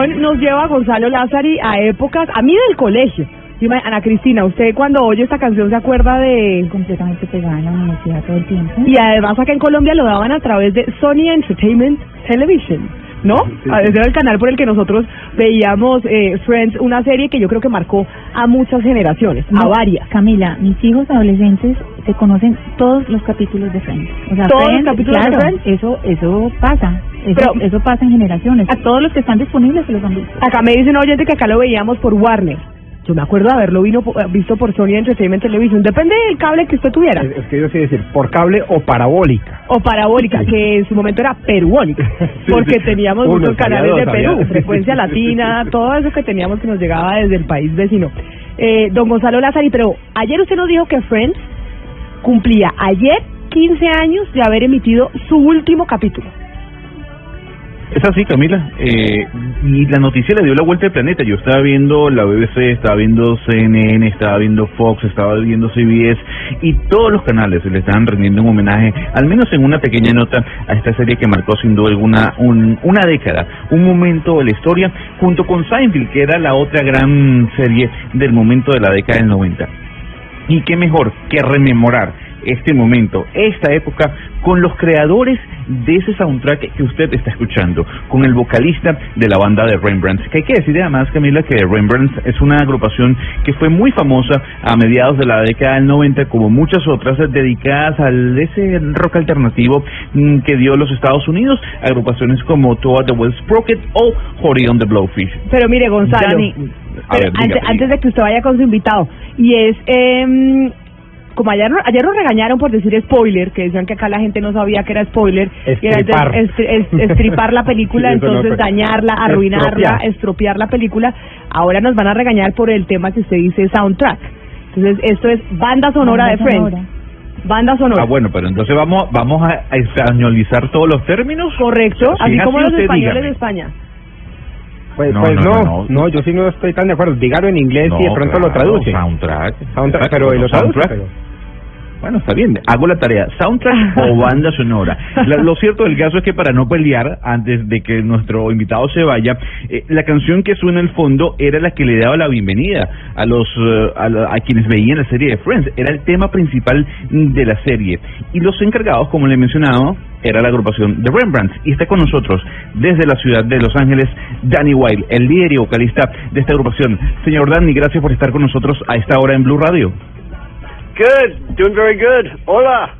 Canción nos lleva a Gonzalo Lázari a épocas, a mí del colegio. Ana Cristina, ¿usted cuando oye esta canción se acuerda de...? completamente pegada en la universidad todo el tiempo. Y además acá en Colombia lo daban a través de Sony Entertainment Television, ¿no? Ah, Ese era el canal por el que nosotros veíamos eh, Friends, una serie que yo creo que marcó a muchas generaciones, a varias. Camila, mis hijos adolescentes se conocen todos los capítulos de Friends. O sea, ¿Todos los capítulos de Friends? Eso, eso pasa. Eso, Pero- eso pasa en generaciones. A todos los que están disponibles se los han visto. Acá me dicen oyente que acá lo veíamos por Warner. Yo me acuerdo de haberlo vino, po- visto por Sony Entertainment Television. Depende del cable que usted tuviera. Es, es que yo sé decir, por cable o parabólica. O parabólica, que en su momento era peruónica, Sí, porque sí. teníamos Uno, muchos canales de Perú, había- frecuencia latina, todo eso que teníamos que nos llegaba desde el país vecino. Eh, don Gonzalo Lázari, pero ayer usted nos dijo que Friends cumplía ayer 15 años de haber emitido su último capítulo. Es así, Camila. Eh, y la noticia le dio la vuelta al planeta. Yo estaba viendo la BBC, estaba viendo CNN, estaba viendo Fox, estaba viendo CBS y todos los canales le estaban rendiendo un homenaje, al menos en una pequeña nota, a esta serie que marcó sin duda alguna un- una década, un momento de la historia, junto con Seinfeld, que era la otra gran serie del momento de la década del 90. Y qué mejor que rememorar este momento, esta época, con los creadores de ese soundtrack que usted está escuchando, con el vocalista de la banda de Rembrandt. Que hay que decir además, Camila, que Rembrandt es una agrupación que fue muy famosa a mediados de la década del 90, como muchas otras dedicadas al ese rock alternativo mm, que dio los Estados Unidos, agrupaciones como Toad the Well Sprocket o Hori on the Blowfish. Pero mire, Gonzalo, Dani, a pero ver, antes, antes de que usted vaya con su invitado, y es, em, como ayer, no- ayer nos regañaron por decir spoiler, que decían que acá la gente no sabía que era spoiler, y era Estripar. est- estripar la película, Sí, eso no entonces fue. dañarla, arruinarla, Estropear. estropear la película. Ahora nos van a regañar por el tema que usted dice soundtrack. Entonces, esto es banda sonora Banda de Friends. sonora. Banda sonora. Ah, bueno, pero entonces vamos vamos a españolizar todos los términos. Correcto, así como los españoles dígame. de España. Pues No, pues no, no, no, yo sí no estoy tan de acuerdo. Dígalo en inglés y de pronto lo traduce. Soundtrack. Soundtrack, pero lo traduce. soundtrack. pero- Bueno, está bien, hago la tarea. ¿Soundtrack o banda sonora? La- lo cierto del caso es que para no pelear, antes de que nuestro invitado se vaya, eh, la canción que suena en el fondo era la que le daba la bienvenida a los eh, a, la- a quienes veían la serie de Friends. Era el tema principal de la serie. Y los encargados, como le he mencionado, era la agrupación de Rembrandt. Y está con nosotros, desde la ciudad de Los Ángeles, Danny Wilde, el líder y vocalista de esta agrupación. Señor Danny, gracias por estar con nosotros a esta hora en Blue Radio. Good, doing very good. Hola.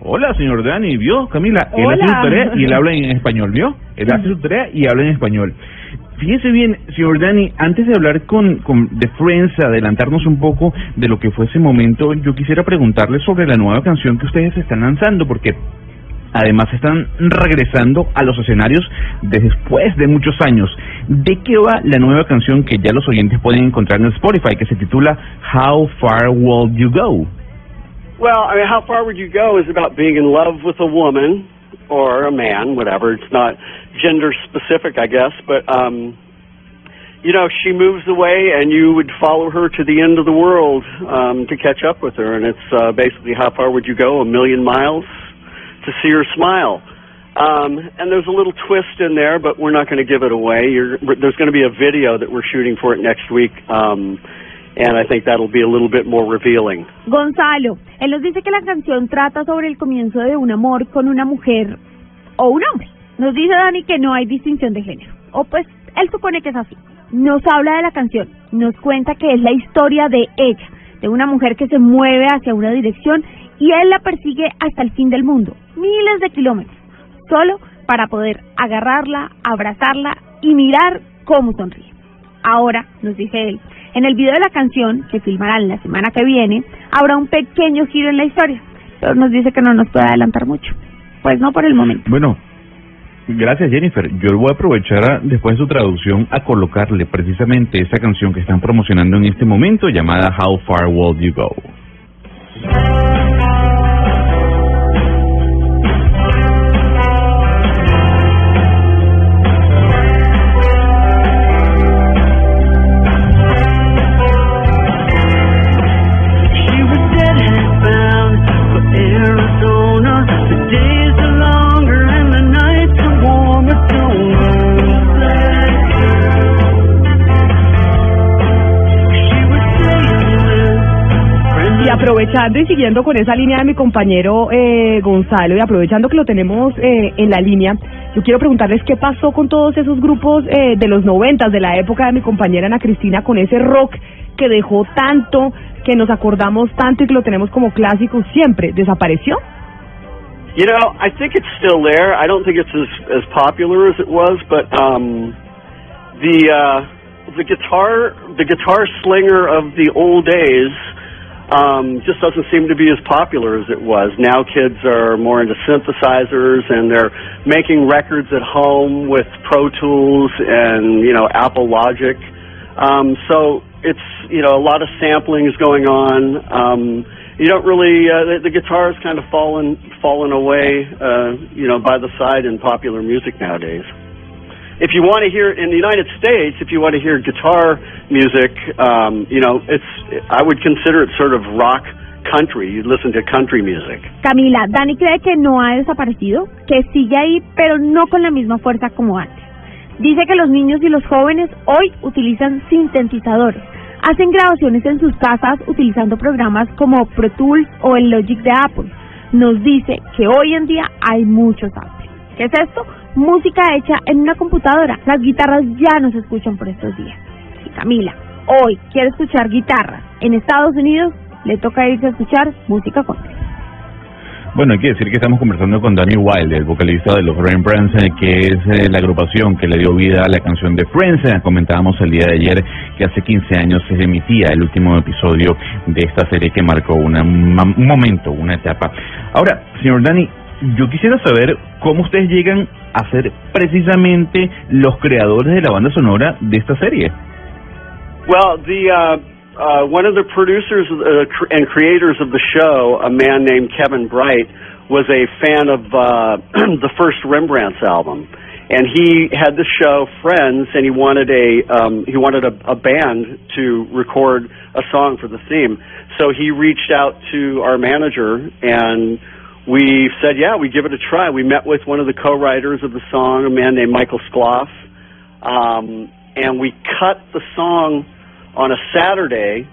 Hola, señor Dani, ¿vio? Camila, él Hola. hace su tarea y él habla en español, ¿vio? Él hace su tarea y habla en español. Fíjese bien, señor Dani, antes de hablar con, con de Friends, adelantarnos un poco de lo que fue ese momento, yo quisiera preguntarle sobre la nueva canción que ustedes están lanzando, porque además están regresando a los escenarios después de muchos años. ¿De qué va la nueva canción que ya los oyentes pueden encontrar en Spotify, que se titula How Far Will You Go? Well, I mean, how far would you go is about being in love with a woman or a man, whatever. It's not gender specific, I guess, but um you know, she moves away and you would follow her to the end of the world um to catch up with her and it's uh basically how far would you go? A million miles to see her smile. Um, and there's a little twist in there, but we're not going to give it away. There's going to be a video that we're shooting for it next week, um, and I think be a little bit more revealing. Gonzalo, él nos dice que la canción trata sobre el comienzo de un amor con una mujer o un hombre. Nos dice Dani que no hay distinción de género. O pues él supone que es así. Nos habla de la canción, nos cuenta que es la historia de ella, de una mujer que se mueve hacia una dirección y él la persigue hasta el fin del mundo, miles de kilómetros, solo para poder agarrarla, abrazarla y mirar cómo sonríe. Ahora, nos dice él, en el video de la canción, que filmarán la semana que viene, habrá un pequeño giro en la historia, pero nos dice que no nos puede adelantar mucho. Pues no por el momento. Bueno, gracias Jennifer. Yo voy a aprovechar a- después de su traducción a colocarle precisamente esa canción que están promocionando en este momento llamada How Far Will You Go. Aprovechando y siguiendo con esa línea de mi compañero eh, Gonzalo y aprovechando que lo tenemos eh, en la línea, yo quiero preguntarles qué pasó con todos esos grupos eh, de los noventas, de la época de mi compañera Ana Cristina, con ese rock que dejó tanto, que nos acordamos tanto y que lo tenemos como clásico siempre. ¿Desapareció? You know, I think it's still there. I don't think it's as as popular as it was, but um, the uh, the guitar the guitar slinger of the old days um, just doesn't seem to be as popular as it was. Now kids are more into synthesizers and they're making records at home with Pro Tools and you know Apple Logic. Um, so it's you know a lot of sampling is going on. Um, you don't really uh, the, the guitar has kind of fallen fallen away uh, you know by the side in popular music nowadays. If you want to hear in the United States, if you want to hear guitar music, um, you know it's I would consider it sort of rock country. You listen to country music. Camila, Dani cree que no ha desaparecido, que sigue ahí, pero no con la misma fuerza como antes. Dice que los niños y los jóvenes hoy utilizan sintetizadores, hacen grabaciones en sus casas utilizando programas como Pro Tools o el Logic de Apple. Nos dice que hoy en día hay muchos samples. ¿Qué es esto? Música hecha en una computadora. Las guitarras ya no se escuchan por estos días. Si Camila hoy quiere escuchar guitarras en Estados Unidos, le toca irse a escuchar música country. Bueno, hay que decir que estamos conversando con Danny Wilde, el vocalista de los Rembrandts, eh, que es eh, la agrupación que le dio vida a la canción de Friends. Eh, Comentábamos el día de ayer que hace 15 años se emitía el último episodio de esta serie que marcó una- un momento, una etapa. Ahora, señor Danny, yo quisiera saber cómo ustedes llegan a ser precisamente los creadores de la banda sonora de esta serie. Well, the uh, uh, one of the producers uh, and creators of the show, a man named Kevin Bright, was a fan of uh, the first Rembrandt's album, and he had the show Friends, and he wanted a um, he wanted a, a band to record a song for the theme. So he reached out to our manager and. We said, yeah, we give it a try. We met with one of the co-writers of the song, a man named Michael Skloff, um, and we cut the song on a Saturday,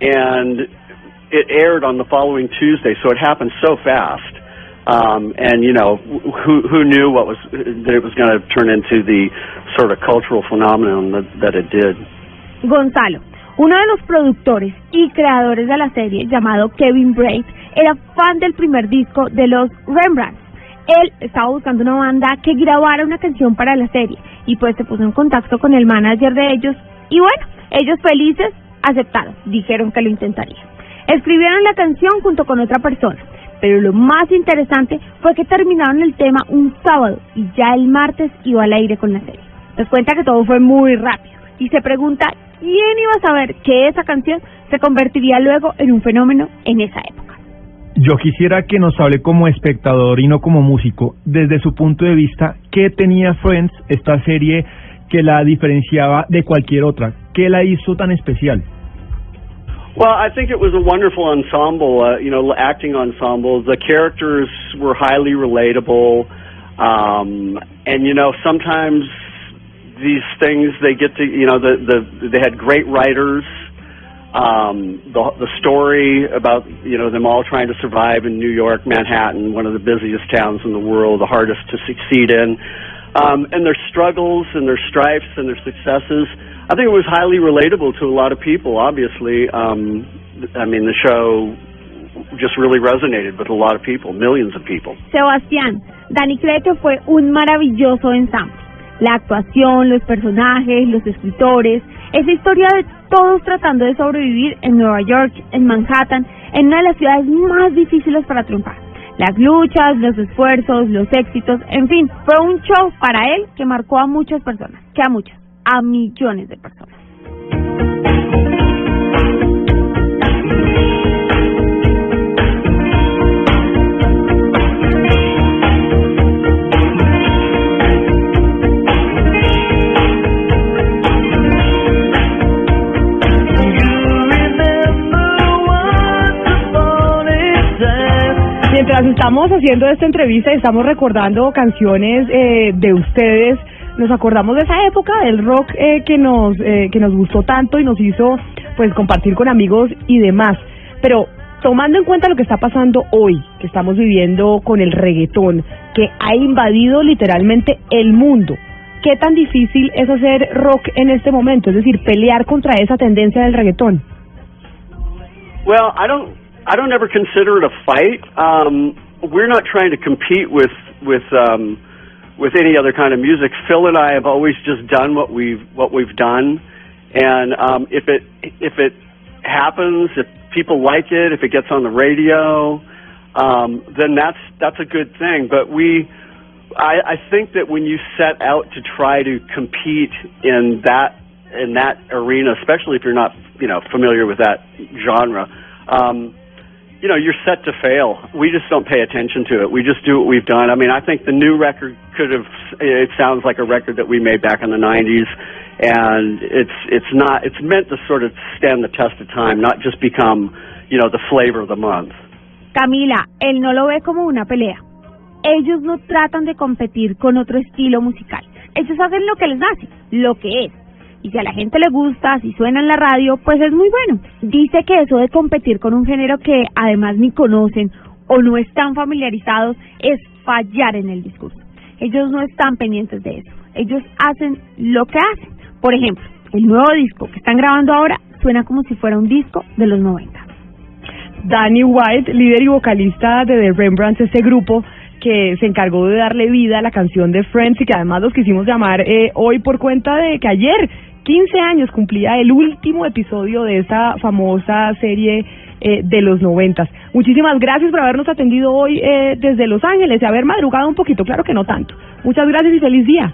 and it aired on the following Tuesday. So it happened so fast, um, and you know, who who knew what was that it was going to turn into the sort of cultural phenomenon that, that it did. Gonzalo, uno de los productores y creadores de la serie, llamado Kevin Braid, era fan del primer disco de los Rembrandts. Él estaba buscando una banda que grabara una canción para la serie y pues se puso en contacto con el manager de ellos y bueno, ellos felices aceptaron, dijeron que lo intentarían. Escribieron la canción junto con otra persona, pero lo más interesante fue que terminaron el tema un sábado y ya el martes iba al aire con la serie. Nos cuenta que todo fue muy rápido y se pregunta quién iba a saber que esa canción se convertiría luego en un fenómeno en esa época. Yo quisiera que nos hable como espectador y no como músico, desde su punto de vista, ¿qué tenía Friends, esta serie que la diferenciaba de cualquier otra? ¿Qué la hizo tan especial? Well, I think it was a wonderful ensemble, uh, you know, acting ensemble. The characters were highly relatable, um, and you know, sometimes these things they get to, you know, the the they had great writers. um, the the story about you know them all trying to survive in New York, Manhattan, one of the busiest towns in the world, the hardest to succeed in, um, and their struggles and their strifes and their successes. I think it was highly relatable to a lot of people. Obviously, um, I mean the show just really resonated with a lot of people, millions of people. Sebastián, Dani cree fue un maravilloso ensamble. La actuación, los personajes, los escritores, esa historia de todos tratando de sobrevivir en Nueva York, en Manhattan, en una de las ciudades más difíciles para triunfar. Las luchas, los esfuerzos, los éxitos, en fin, fue un show para él que marcó a muchas personas, que a muchas, a millones de personas. Estamos haciendo esta entrevista y estamos recordando canciones eh, de ustedes, nos acordamos de esa época del rock eh, que nos eh, que nos gustó tanto y nos hizo pues compartir con amigos y demás. Pero tomando en cuenta lo que está pasando hoy, que estamos viviendo con el reggaetón, que ha invadido literalmente el mundo, ¿qué tan difícil es hacer rock en este momento? Es decir, pelear contra esa tendencia del reggaetón. Well, I don't I don't ever consider it a fight. Um, we're not trying to compete with with um, with any other kind of music. Phil and I have always just done what we've what we've done, and um, if it if it happens, if people like it, if it gets on the radio, um, then that's that's a good thing. But we, I, I think that when you set out to try to compete in that in that arena, especially if you're not you know familiar with that genre. Um, you know, you're set to fail. We just don't pay attention to it. We just do what we've done. I mean, I think the new record could have. It sounds like a record that we made back in the '90s, and it's it's not. It's meant to sort of stand the test of time, not just become, you know, the flavor of the month. Camila, él no lo ve como una pelea. Ellos no tratan de competir con otro estilo musical. Ellos hacen lo que les nace, lo que es. Y si a la gente le gusta, si suena en la radio, pues es muy bueno. Dice que eso de competir con un género que además ni conocen o no están familiarizados es fallar en el discurso. Ellos no están pendientes de eso. Ellos hacen lo que hacen. Por ejemplo, el nuevo disco que están grabando ahora suena como si fuera un disco de los 90. Danny White, líder y vocalista de The Rembrandts, este grupo que se encargó de darle vida a la canción de Friends y que además los quisimos llamar eh, hoy por cuenta de que ayer, 15 años, cumplía el último episodio de esta famosa serie eh, de los noventas. Muchísimas gracias por habernos atendido hoy eh, desde Los Ángeles y haber madrugado un poquito, claro que no tanto. Muchas gracias y feliz día.